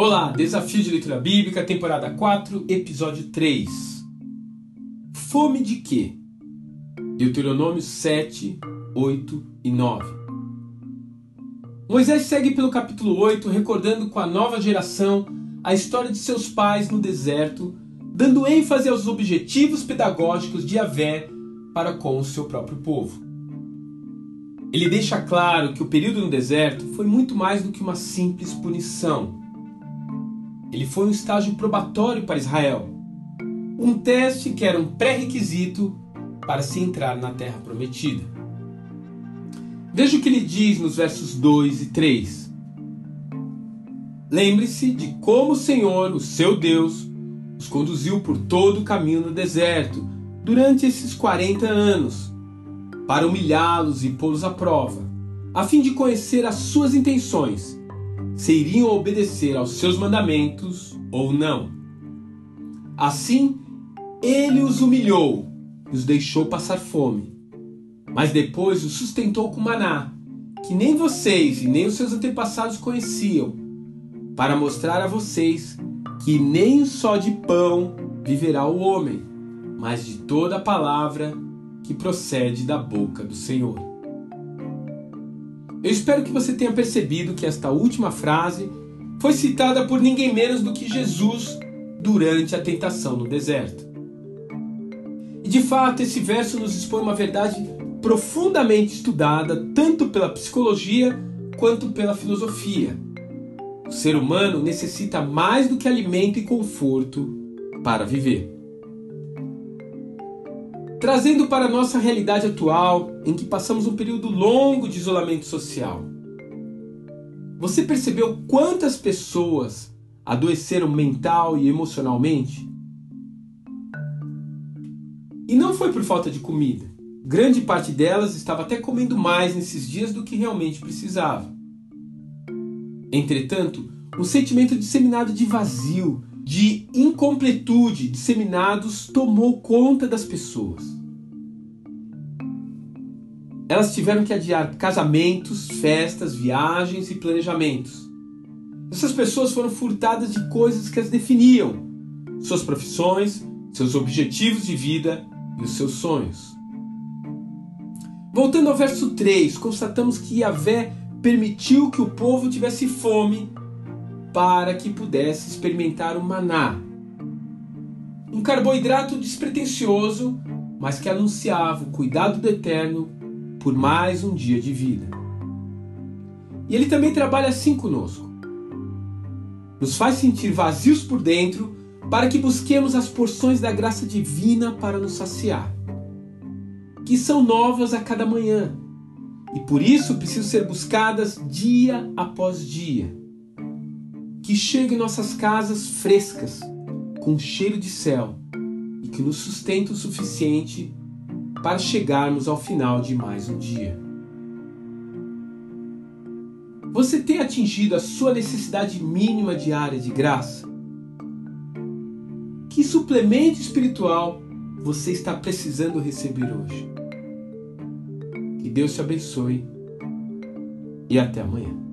Olá, Desafio de Leitura Bíblica, temporada 4, episódio 3. Fome de quê? Deuteronômio 7, 8 e 9. Moisés segue pelo capítulo 8, recordando com a nova geração a história de seus pais no deserto, dando ênfase aos objetivos pedagógicos de Avé para com o seu próprio povo. Ele deixa claro que o período no deserto foi muito mais do que uma simples punição ele foi um estágio probatório para Israel, um teste que era um pré-requisito para se entrar na terra prometida. Veja o que ele diz nos versos 2 e 3. Lembre-se de como o Senhor, o seu Deus, os conduziu por todo o caminho no deserto durante esses 40 anos, para humilhá-los e pô-los à prova, a fim de conhecer as suas intenções se iriam obedecer aos seus mandamentos ou não. Assim, ele os humilhou e os deixou passar fome. Mas depois os sustentou com maná, que nem vocês e nem os seus antepassados conheciam, para mostrar a vocês que nem só de pão viverá o homem, mas de toda a palavra que procede da boca do Senhor. Eu espero que você tenha percebido que esta última frase foi citada por ninguém menos do que Jesus durante a tentação no deserto. E de fato, esse verso nos expõe uma verdade profundamente estudada tanto pela psicologia quanto pela filosofia. O ser humano necessita mais do que alimento e conforto para viver trazendo para a nossa realidade atual, em que passamos um período longo de isolamento social. Você percebeu quantas pessoas adoeceram mental e emocionalmente? E não foi por falta de comida. Grande parte delas estava até comendo mais nesses dias do que realmente precisava. Entretanto, um sentimento disseminado de vazio, de incompletude disseminados tomou conta das pessoas. Elas tiveram que adiar casamentos, festas, viagens e planejamentos. Essas pessoas foram furtadas de coisas que as definiam: suas profissões, seus objetivos de vida e os seus sonhos. Voltando ao verso 3, constatamos que Yahvé permitiu que o povo tivesse fome para que pudesse experimentar o maná. Um carboidrato despretensioso, mas que anunciava o cuidado do Eterno por mais um dia de vida. E ele também trabalha assim conosco. Nos faz sentir vazios por dentro para que busquemos as porções da graça divina para nos saciar, que são novas a cada manhã e por isso precisam ser buscadas dia após dia que chegue em nossas casas frescas, com cheiro de céu, e que nos sustente o suficiente para chegarmos ao final de mais um dia. Você tem atingido a sua necessidade mínima diária de graça? Que suplemento espiritual você está precisando receber hoje? Que Deus te abençoe e até amanhã.